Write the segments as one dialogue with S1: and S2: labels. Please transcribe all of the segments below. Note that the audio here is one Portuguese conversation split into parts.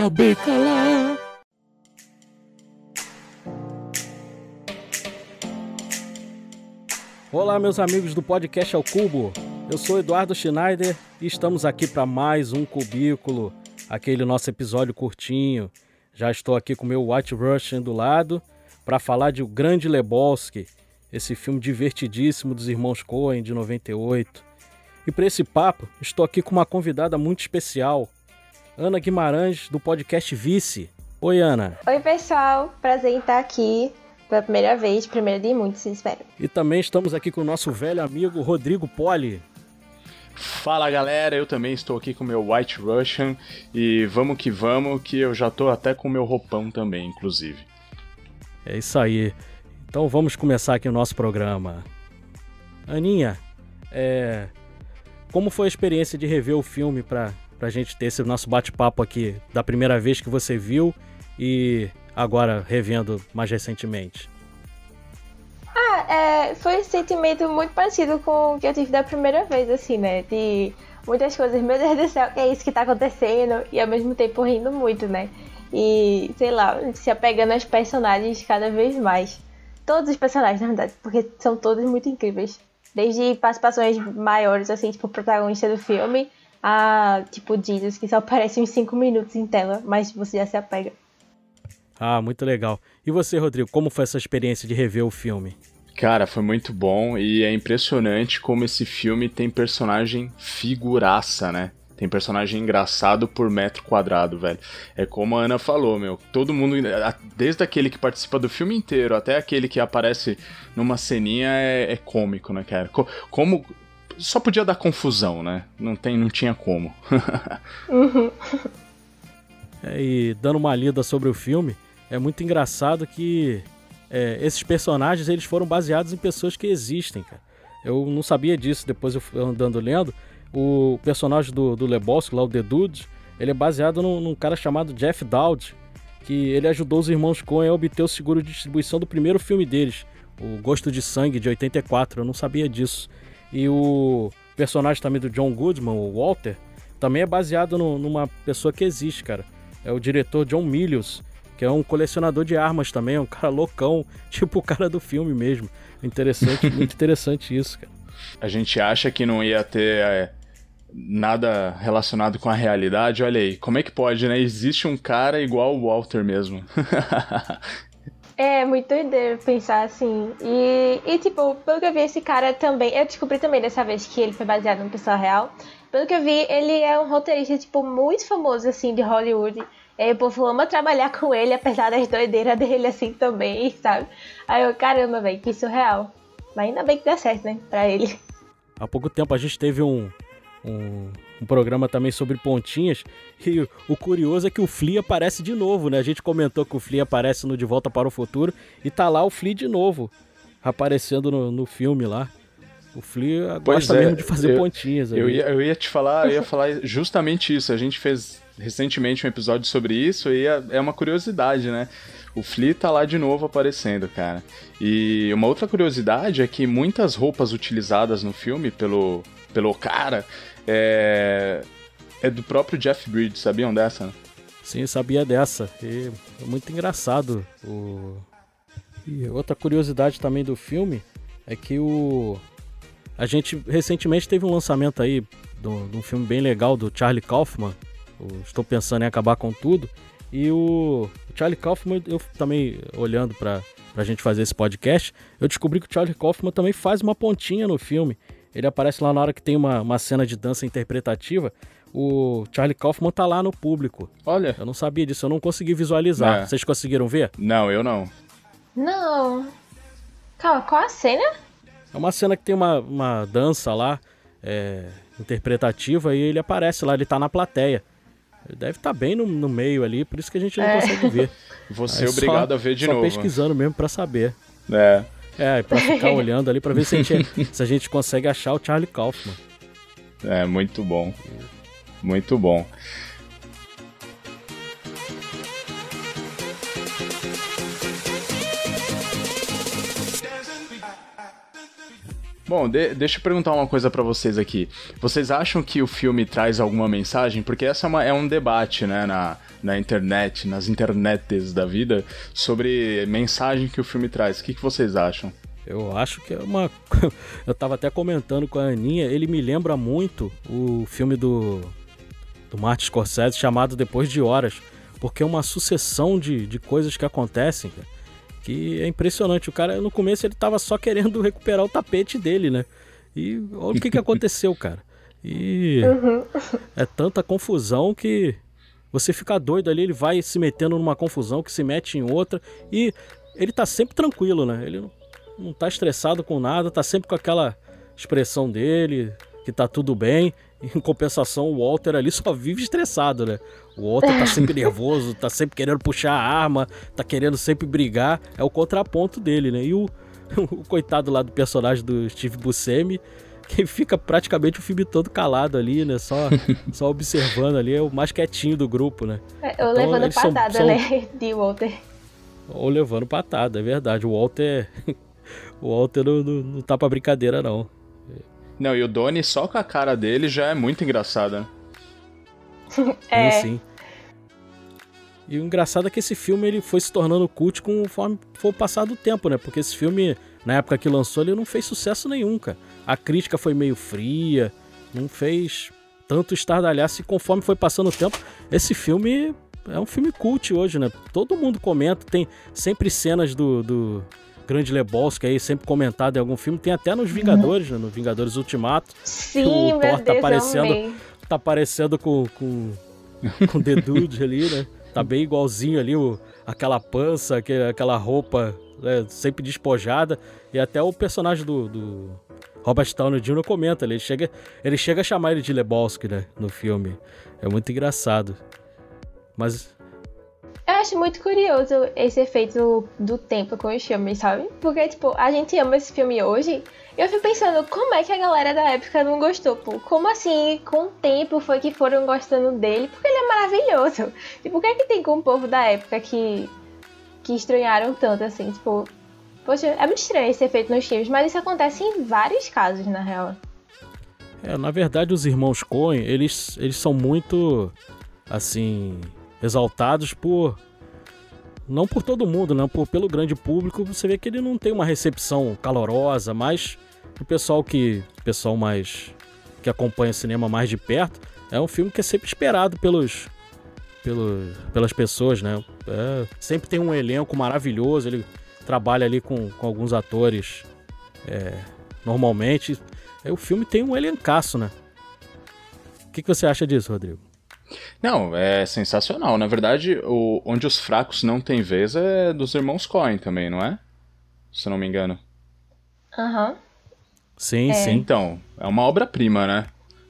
S1: Acabei calar.
S2: Olá, meus amigos do podcast Ao Cubo. Eu sou Eduardo Schneider e estamos aqui para mais um cubículo, aquele nosso episódio curtinho. Já estou aqui com meu White Russian do lado para falar de O Grande Lebowski, esse filme divertidíssimo dos irmãos Coen de 98. E para esse papo, estou aqui com uma convidada muito especial, Ana Guimarães, do podcast Vice. Oi, Ana.
S3: Oi, pessoal. Prazer em estar aqui pela primeira vez, primeira de muitos, espero.
S2: E também estamos aqui com o nosso velho amigo Rodrigo Poli.
S4: Fala galera, eu também estou aqui com meu White Russian e vamos que vamos, que eu já tô até com meu roupão também, inclusive.
S2: É isso aí. Então vamos começar aqui o nosso programa. Aninha, é... como foi a experiência de rever o filme para a gente ter esse nosso bate-papo aqui da primeira vez que você viu e agora revendo mais recentemente?
S3: Ah, é, foi um sentimento muito parecido com o que eu tive da primeira vez, assim, né? De muitas coisas, meu Deus do céu, é isso que tá acontecendo? E ao mesmo tempo rindo muito, né? E, sei lá, se apegando aos personagens cada vez mais. Todos os personagens, na verdade, porque são todos muito incríveis. Desde participações maiores, assim, tipo, protagonista do filme, a, tipo, Jesus, que só aparece uns 5 minutos em tela, mas você já se apega.
S2: Ah, muito legal. E você, Rodrigo, como foi essa experiência de rever o filme?
S4: Cara, foi muito bom e é impressionante como esse filme tem personagem figuraça, né? Tem personagem engraçado por metro quadrado, velho. É como a Ana falou, meu. Todo mundo, desde aquele que participa do filme inteiro até aquele que aparece numa ceninha, é, é cômico, né, cara? Como. Só podia dar confusão, né? Não, tem, não tinha como.
S3: uhum.
S2: é, e dando uma lida sobre o filme, é muito engraçado que é, esses personagens eles foram baseados em pessoas que existem, cara. Eu não sabia disso, depois eu andando lendo. O personagem do, do Lebowski, lá o The Dude, ele é baseado num, num cara chamado Jeff Dowd, que ele ajudou os irmãos Coen a obter o seguro de distribuição do primeiro filme deles, o Gosto de Sangue, de 84. Eu não sabia disso. E o personagem também do John Goodman, o Walter, também é baseado no, numa pessoa que existe, cara. É o diretor John Milius, que é um colecionador de armas também, é um cara loucão, tipo o cara do filme mesmo. Interessante, muito interessante isso, cara.
S4: A gente acha que não ia ter é, nada relacionado com a realidade, olha aí, como é que pode, né? Existe um cara igual o Walter mesmo.
S3: É muito doideiro pensar assim. E, e, tipo, pelo que eu vi, esse cara também. Eu descobri também dessa vez que ele foi baseado numa pessoa real. Pelo que eu vi, ele é um roteirista, tipo, muito famoso, assim, de Hollywood. E o povo ama trabalhar com ele, apesar das doideiras dele assim também, sabe? Aí eu, caramba, velho, que surreal. Mas ainda bem que dá certo, né? Pra ele.
S2: Há pouco tempo a gente teve um, um, um, programa também sobre pontinhas. E o curioso é que o Flea aparece de novo, né? A gente comentou que o Flea aparece no De Volta para o Futuro e tá lá o Flea de novo, aparecendo no, no filme lá. O Flea gosta é, mesmo de fazer
S4: eu,
S2: pontinhas.
S4: Eu ia, eu ia te falar, eu ia falar justamente isso. A gente fez recentemente um episódio sobre isso e é, é uma curiosidade, né? O Flea tá lá de novo aparecendo, cara. E uma outra curiosidade é que muitas roupas utilizadas no filme pelo, pelo cara é, é do próprio Jeff Bridges, sabiam dessa?
S2: Sim, sabia dessa. E é muito engraçado. O... E outra curiosidade também do filme é que o. A gente recentemente teve um lançamento aí de um filme bem legal do Charlie Kaufman, Estou pensando em acabar com tudo. E o Charlie Kaufman, eu também olhando para a gente fazer esse podcast, eu descobri que o Charlie Kaufman também faz uma pontinha no filme. Ele aparece lá na hora que tem uma, uma cena de dança interpretativa. O Charlie Kaufman tá lá no público.
S4: Olha.
S2: Eu não sabia disso, eu não consegui visualizar. É. Vocês conseguiram ver?
S4: Não, eu não.
S3: Não. Calma, qual a cena?
S2: É uma cena que tem uma, uma dança lá, é, interpretativa, e ele aparece lá, ele tá na plateia. Ele deve estar tá bem no, no, meio ali, por isso que a gente não é. consegue ver.
S4: Você é obrigado
S2: só,
S4: a ver de
S2: só
S4: novo.
S2: pesquisando mesmo para saber.
S4: É.
S2: É, pra ficar olhando ali pra ver se a, gente, se a gente consegue achar o Charlie Kaufman.
S4: É, muito bom. Muito bom. Bom, de, deixa eu perguntar uma coisa para vocês aqui. Vocês acham que o filme traz alguma mensagem? Porque essa é, uma, é um debate, né, na, na internet, nas internetes da vida, sobre mensagem que o filme traz. O que, que vocês acham?
S2: Eu acho que é uma. Eu tava até comentando com a Aninha, ele me lembra muito o filme do. do Martin Scorsese chamado Depois de Horas. Porque é uma sucessão de, de coisas que acontecem, cara que é impressionante. O cara, no começo, ele tava só querendo recuperar o tapete dele, né? E olha o que, que aconteceu, cara. E uhum. é tanta confusão que você fica doido ali, ele vai se metendo numa confusão que se mete em outra. E ele tá sempre tranquilo, né? Ele não, não tá estressado com nada, tá sempre com aquela expressão dele, que tá tudo bem. Em compensação, o Walter ali só vive estressado, né? O Walter tá sempre nervoso, tá sempre querendo puxar a arma, tá querendo sempre brigar. É o contraponto dele, né? E o, o coitado lá do personagem do Steve Buscemi, que fica praticamente o filme todo calado ali, né? Só, só observando ali, é o mais quietinho do grupo, né?
S3: É, ou então, levando patada, são, né? De Walter.
S2: Ou levando patada, é verdade. O Walter. o Walter não, não, não tá pra brincadeira, não.
S4: Não, e o Donnie só com a cara dele já é muito engraçado, né?
S3: é.
S2: Sim, sim. E o engraçado é que esse filme ele foi se tornando cult conforme foi o passar do tempo, né? Porque esse filme, na época que lançou, ele não fez sucesso nenhum, cara. A crítica foi meio fria, não fez tanto estardalhaço e conforme foi passando o tempo, esse filme é um filme cult hoje, né? Todo mundo comenta, tem sempre cenas do, do Grande Lebowski aí, sempre comentado em algum filme. Tem até nos Vingadores, né? No Vingadores Ultimato.
S3: Sim, o Thor tá
S2: Deus, aparecendo, tá aparecendo com, com, com The Dude ali, né? Tá bem igualzinho ali, o, aquela pança, aquela roupa né? sempre despojada. E até o personagem do, do Robert Downey Jr. comenta, ele chega, ele chega a chamar ele de Lebowski, né? No filme. É muito engraçado. Mas
S3: eu acho muito curioso esse efeito do tempo com os filmes, sabe? Porque, tipo, a gente ama esse filme hoje. E eu fico pensando, como é que a galera da época não gostou, pô? Como assim, com o tempo foi que foram gostando dele? Porque ele é maravilhoso. E por que é que tem com o povo da época que, que estranharam tanto, assim? Tipo, poxa, é muito estranho esse efeito nos filmes, mas isso acontece em vários casos, na real.
S2: É, na verdade, os irmãos Coen, eles, eles são muito, assim, exaltados por não por todo mundo, não por pelo grande público, você vê que ele não tem uma recepção calorosa, mas o pessoal que pessoal mais que acompanha o cinema mais de perto, é um filme que é sempre esperado pelos pelas pessoas, né? É, sempre tem um elenco maravilhoso, ele trabalha ali com, com alguns atores é, normalmente. É, o filme tem um elencaço, né? O que, que você acha disso, Rodrigo?
S4: Não, é sensacional. Na verdade, o, onde os fracos não têm vez é dos irmãos Coen também, não é? Se não me engano.
S3: Aham. Uhum.
S2: Sim, é. sim.
S4: Então, é uma obra-prima, né?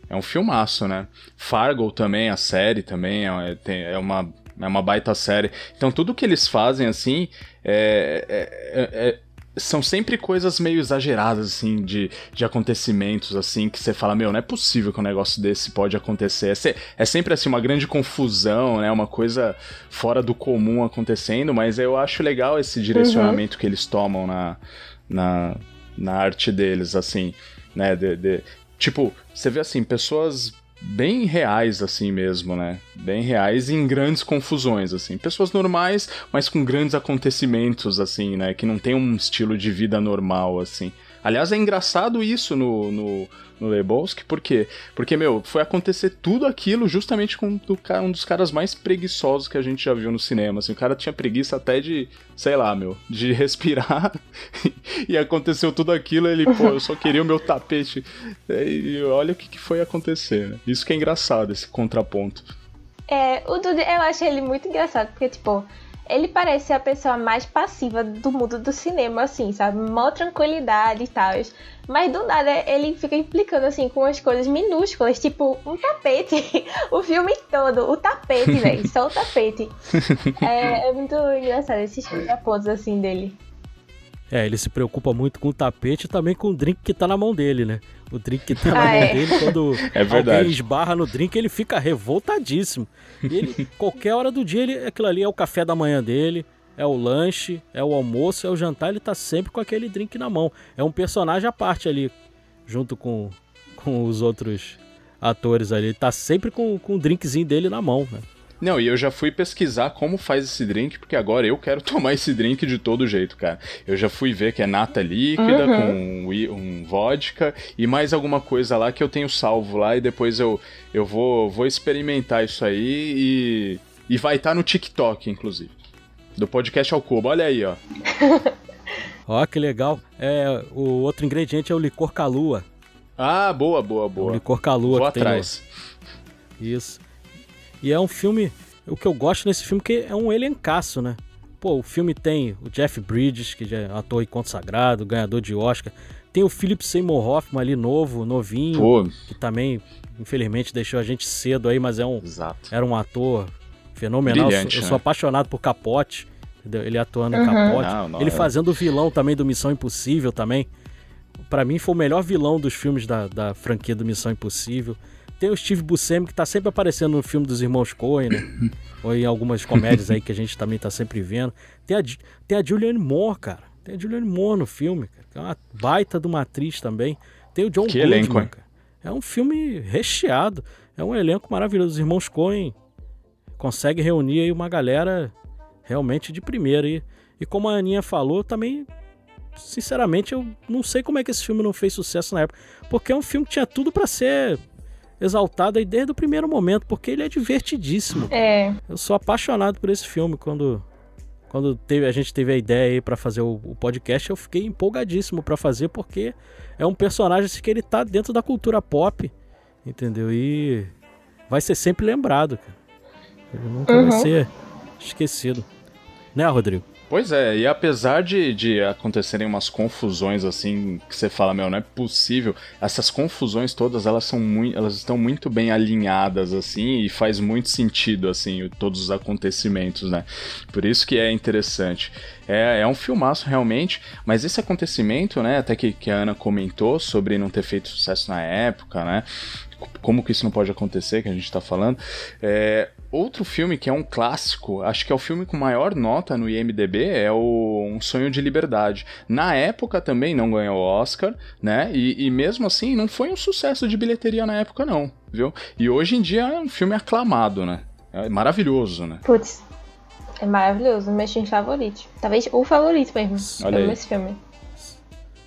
S4: É um filmaço, né? Fargo também, a série também, é, é, uma, é uma baita série. Então, tudo que eles fazem, assim, é, é, é são sempre coisas meio exageradas, assim, de, de acontecimentos, assim, que você fala, meu, não é possível que um negócio desse pode acontecer. É, é sempre, assim, uma grande confusão, né? Uma coisa fora do comum acontecendo, mas eu acho legal esse direcionamento uhum. que eles tomam na, na, na arte deles, assim, né? De, de, tipo, você vê, assim, pessoas bem reais assim mesmo, né? Bem reais em grandes confusões assim. Pessoas normais, mas com grandes acontecimentos assim, né? Que não tem um estilo de vida normal assim. Aliás, é engraçado isso no, no, no Lebowski, por quê? Porque, meu, foi acontecer tudo aquilo justamente com um dos caras mais preguiçosos que a gente já viu no cinema. Assim, o cara tinha preguiça até de, sei lá, meu, de respirar e aconteceu tudo aquilo. Ele, pô, eu só queria o meu tapete. E olha o que, que foi acontecer, né? Isso que é engraçado, esse contraponto.
S3: É, o Dude, eu acho ele muito engraçado, porque, tipo, ele parece a pessoa mais passiva do mundo do cinema, assim, sabe? Mó tranquilidade e tal. Mas do nada ele fica implicando, assim, com as coisas minúsculas, tipo um tapete. o filme todo, o tapete, velho. Só o tapete. É, é, muito engraçado esses pontos, assim, dele.
S2: É, ele se preocupa muito com o tapete e também com o drink que tá na mão dele, né? O drink que tá na ah, mão é. dele, quando
S4: é alguém
S2: esbarra no drink, ele fica revoltadíssimo. E ele, qualquer hora do dia, ele, aquilo ali é o café da manhã dele, é o lanche, é o almoço, é o jantar, ele tá sempre com aquele drink na mão. É um personagem à parte ali. junto com, com os outros atores ali. Ele tá sempre com, com o drinkzinho dele na mão, né?
S4: Não, e eu já fui pesquisar como faz esse drink, porque agora eu quero tomar esse drink de todo jeito, cara. Eu já fui ver que é nata líquida uhum. com um vodka e mais alguma coisa lá que eu tenho salvo lá e depois eu, eu vou, vou experimentar isso aí e, e vai estar tá no TikTok, inclusive. Do podcast ao cubo, olha aí, ó.
S2: ó, que legal. É, o outro ingrediente é o licor calua.
S4: Ah, boa, boa, boa.
S2: O licor calua
S4: Vou que atrás.
S2: tem. No... Isso. E é um filme. O que eu gosto nesse filme é que é um elencaço, né? Pô, o filme tem o Jeff Bridges, que já é ator e consagrado, ganhador de Oscar. Tem o Philip Seymour Hoffman ali, novo, novinho, Pô. que também, infelizmente, deixou a gente cedo aí, mas é um,
S4: Exato.
S2: era um ator fenomenal. Brilhante, eu, sou, eu sou né? apaixonado por Capote, entendeu? ele atuando uhum. em Capote. Não, não, ele é. fazendo o vilão também do Missão Impossível também. Para mim foi o melhor vilão dos filmes da, da franquia do Missão Impossível. Tem o Steve Buscemi, que tá sempre aparecendo no filme dos Irmãos Coen, né? Ou em algumas comédias aí que a gente também tá sempre vendo. Tem a, tem a Julianne Moore, cara. Tem a Julianne Moore no filme, cara. Que é uma baita de uma atriz também. Tem o John que Goodman, elenco, cara. É um filme recheado. É um elenco maravilhoso. Os Irmãos Coen consegue reunir aí uma galera realmente de primeira. E, e como a Aninha falou, também sinceramente, eu não sei como é que esse filme não fez sucesso na época. Porque é um filme que tinha tudo para ser exaltado aí desde o primeiro momento, porque ele é divertidíssimo.
S3: É.
S2: Eu sou apaixonado por esse filme. Quando, quando teve, a gente teve a ideia aí pra fazer o, o podcast, eu fiquei empolgadíssimo para fazer, porque é um personagem assim, que ele tá dentro da cultura pop, entendeu? E vai ser sempre lembrado, cara. Ele nunca uhum. vai ser esquecido. Né, Rodrigo?
S4: Pois é, e apesar de, de acontecerem umas confusões assim, que você fala, meu, não é possível, essas confusões todas, elas são muito, elas estão muito bem alinhadas assim e faz muito sentido assim, todos os acontecimentos, né? Por isso que é interessante. É, é um filmaço realmente, mas esse acontecimento, né, até que, que a Ana comentou sobre não ter feito sucesso na época, né? Como que isso não pode acontecer, que a gente está falando. É, outro filme que é um clássico, acho que é o filme com maior nota no IMDB, é o Um Sonho de Liberdade. Na época também não ganhou Oscar, né? E, e mesmo assim não foi um sucesso de bilheteria na época, não, viu? E hoje em dia é um filme aclamado, né? É maravilhoso, né?
S3: Putz, é maravilhoso, meu filme favorito. Talvez o favorito mesmo. Olha aí. esse filme.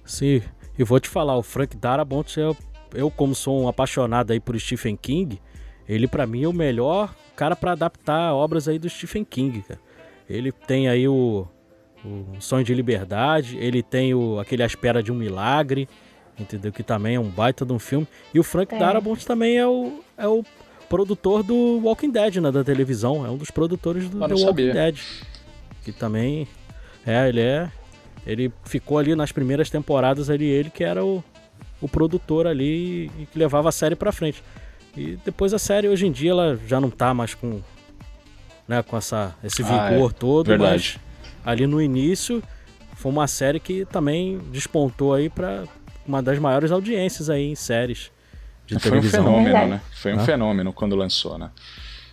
S2: Sim, e vou te falar, o Frank Darabont é eu como sou um apaixonado aí por Stephen King, ele para mim é o melhor cara para adaptar obras aí do Stephen King, cara. Ele tem aí o, o Sonho de Liberdade, ele tem o aquele A Espera de um Milagre, entendeu? Que também é um baita de um filme. E o Frank é. Darabont também é o, é o produtor do Walking Dead, né, da televisão. É um dos produtores do The Walking Dead. Que também é, ele é ele ficou ali nas primeiras temporadas ali ele que era o o produtor ali e que levava a série para frente. E depois a série hoje em dia ela já não tá mais com né, com essa esse ah, vigor é. todo, Verdade. mas ali no início foi uma série que também despontou aí para uma das maiores audiências aí em séries de foi televisão.
S4: Foi um fenômeno, né? Foi um ah. fenômeno quando lançou, né?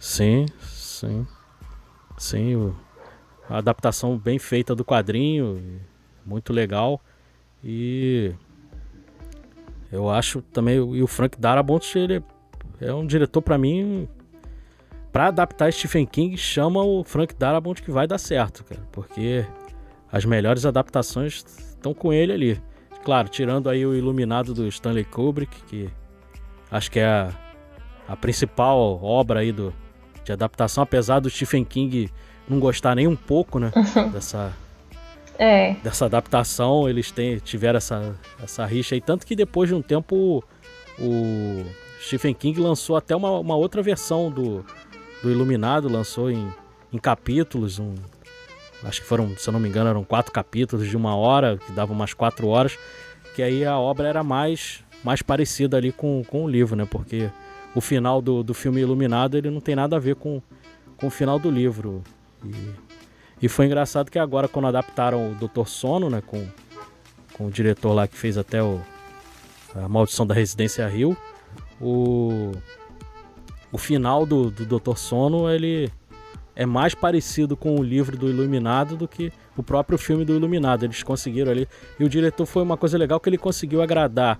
S2: Sim, sim. Sim, o, a adaptação bem feita do quadrinho, muito legal. E eu acho também, e o Frank Darabont, ele é um diretor para mim, para adaptar Stephen King, chama o Frank Darabont que vai dar certo, cara, porque as melhores adaptações estão com ele ali. Claro, tirando aí o Iluminado do Stanley Kubrick, que acho que é a, a principal obra aí do, de adaptação, apesar do Stephen King não gostar nem um pouco, né, dessa
S3: é.
S2: dessa adaptação, eles têm, tiveram essa, essa rixa aí. Tanto que depois de um tempo o, Stephen King lançou até uma, uma outra versão do, do Iluminado, lançou em, em capítulos, um, acho que foram, se eu não me engano, eram quatro capítulos de uma hora, que davam umas quatro horas, que aí a obra era mais, mais parecida ali com, com o livro, né? Porque o final do, do filme Iluminado ele não tem nada a ver com, com o final do livro. E e foi engraçado que agora, quando adaptaram o Doutor Sono, né, com, com o diretor lá que fez até o, a Maldição da Residência Rio, o, o final do, do Doutor Sono, ele é mais parecido com o livro do Iluminado do que o próprio filme do Iluminado. Eles conseguiram ali. E o diretor foi uma coisa legal que ele conseguiu agradar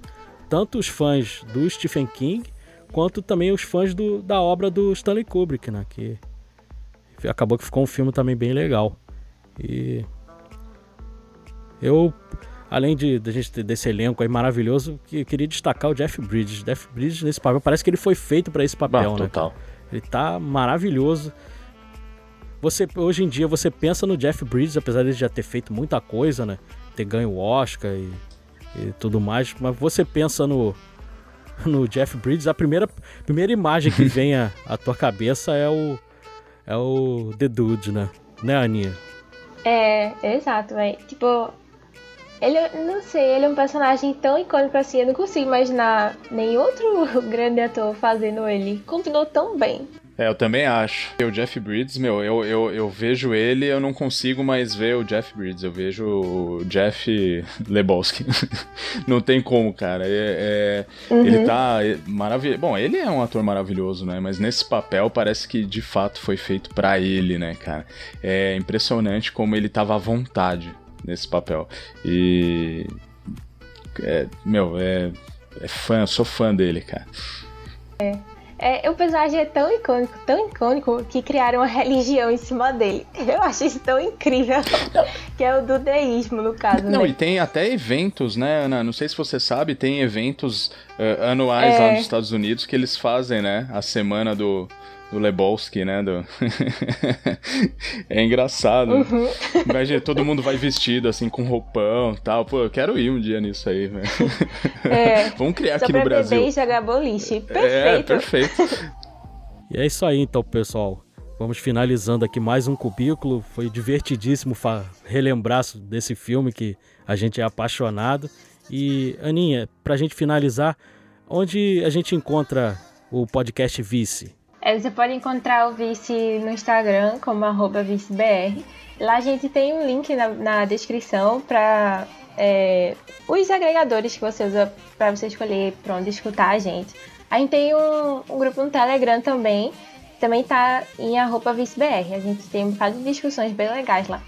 S2: tanto os fãs do Stephen King quanto também os fãs do, da obra do Stanley Kubrick, né? Que acabou que ficou um filme também bem legal. E eu, além de, de gente ter desse elenco aí maravilhoso, que queria destacar o Jeff Bridges. Jeff Bridges nesse papel parece que ele foi feito para esse papel, bah, né? Total. Ele tá maravilhoso. Você hoje em dia você pensa no Jeff Bridges, apesar de já ter feito muita coisa, né? Ter ganho o Oscar e, e tudo mais, mas você pensa no no Jeff Bridges, a primeira, primeira imagem que vem à, à tua cabeça é o é o The Dude, né? Né, Aninha?
S3: É, exato, velho. Tipo, ele, não sei, ele é um personagem tão icônico assim, eu não consigo imaginar nenhum outro grande ator fazendo ele. Combinou tão bem.
S4: É, eu também acho. O Jeff Bridges, meu, eu, eu, eu vejo ele, eu não consigo mais ver o Jeff Bridges. Eu vejo o Jeff Lebowski. não tem como, cara. É, é uhum. Ele tá é, maravilhoso. Bom, ele é um ator maravilhoso, né? Mas nesse papel parece que de fato foi feito para ele, né, cara? É impressionante como ele tava à vontade nesse papel. E. É, meu, é, é fã, sou fã dele, cara.
S3: É. É, o personagem é tão icônico, tão icônico, que criaram uma religião em cima dele. Eu acho isso tão incrível. que é o do deísmo, no caso.
S4: Não,
S3: né?
S4: e tem até eventos, né, Ana? Não sei se você sabe, tem eventos uh, anuais é... lá nos Estados Unidos que eles fazem, né? A semana do, do Lebowski, né? Do... é engraçado. Uhum. Imagina, todo mundo vai vestido assim com roupão e tal. Pô, eu quero ir um dia nisso aí, velho. É, Vamos criar aqui no Brasil.
S3: Beber e jogar boliche. Perfeito.
S4: É, perfeito.
S2: e é isso aí então, pessoal. Vamos finalizando aqui mais um cubículo. Foi divertidíssimo relembrar desse filme que a gente é apaixonado. E, Aninha, pra gente finalizar, onde a gente encontra o podcast Vice?
S3: É, você pode encontrar o Vice no Instagram como vicebr. Lá a gente tem um link na, na descrição para é, os agregadores que você usa para você escolher para onde escutar a gente. A gente tem um, um, grupo no Telegram também, também tá em vicebr. A gente tem um bocado de discussões bem legais lá.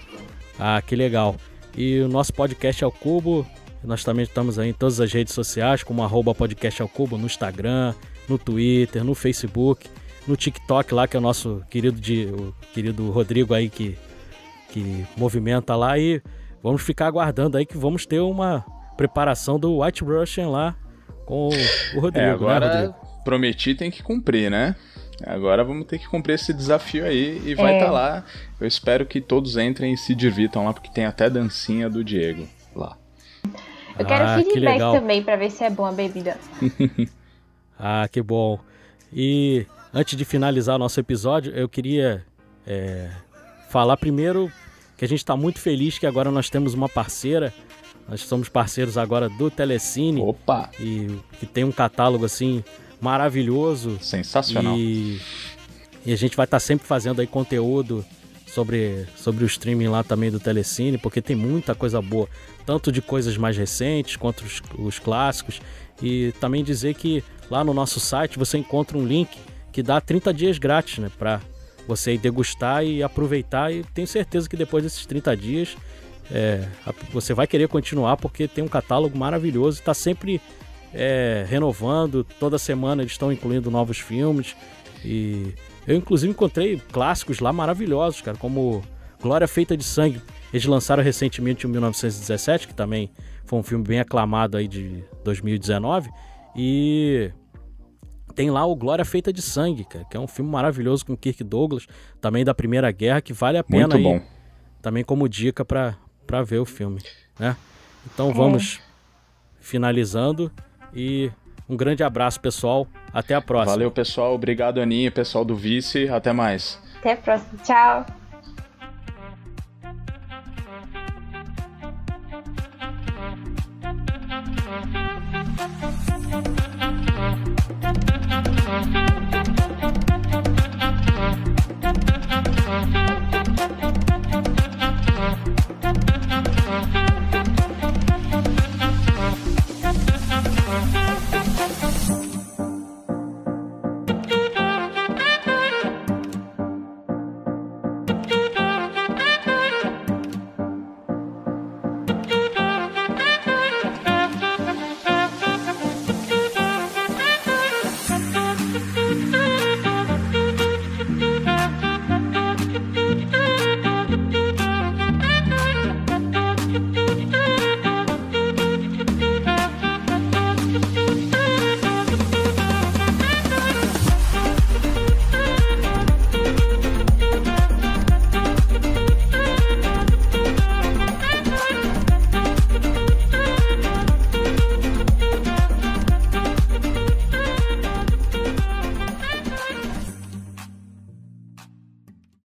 S2: Ah, que legal. E o nosso podcast é o Cubo. Nós também estamos aí em todas as redes sociais, como arroba podcast ao cubo, no Instagram, no Twitter, no Facebook no TikTok lá, que é o nosso querido, de, o querido Rodrigo aí que, que movimenta lá. E vamos ficar aguardando aí que vamos ter uma preparação do White Russian lá com o Rodrigo. É,
S4: agora
S2: né, Rodrigo?
S4: prometi tem que cumprir, né? Agora vamos ter que cumprir esse desafio aí e vai estar é. tá lá. Eu espero que todos entrem e se divirtam lá, porque tem até dancinha do Diego lá.
S3: Eu quero ah, feedback que também para ver se é bom a bebida.
S2: ah, que bom. E Antes de finalizar o nosso episódio, eu queria é, falar primeiro que a gente está muito feliz que agora nós temos uma parceira. Nós somos parceiros agora do Telecine.
S4: Opa!
S2: E que tem um catálogo assim maravilhoso.
S4: Sensacional.
S2: E, e a gente vai estar tá sempre fazendo aí conteúdo sobre, sobre o streaming lá também do Telecine, porque tem muita coisa boa, tanto de coisas mais recentes quanto os, os clássicos. E também dizer que lá no nosso site você encontra um link que dá 30 dias grátis, né? Pra você degustar e aproveitar. E tenho certeza que depois desses 30 dias é, você vai querer continuar porque tem um catálogo maravilhoso. Está sempre é, renovando. Toda semana eles estão incluindo novos filmes. E eu, inclusive, encontrei clássicos lá maravilhosos, cara, como Glória Feita de Sangue. Eles lançaram recentemente o 1917, que também foi um filme bem aclamado aí de 2019. E tem lá o Glória Feita de Sangue, cara, que é um filme maravilhoso com Kirk Douglas, também da Primeira Guerra, que vale a pena
S4: Muito bom. aí,
S2: também como dica para ver o filme, né? Então é. vamos finalizando e um grande abraço, pessoal. Até a próxima.
S4: Valeu, pessoal. Obrigado, Aninha, pessoal do Vice. Até mais.
S3: Até a próxima. Tchau.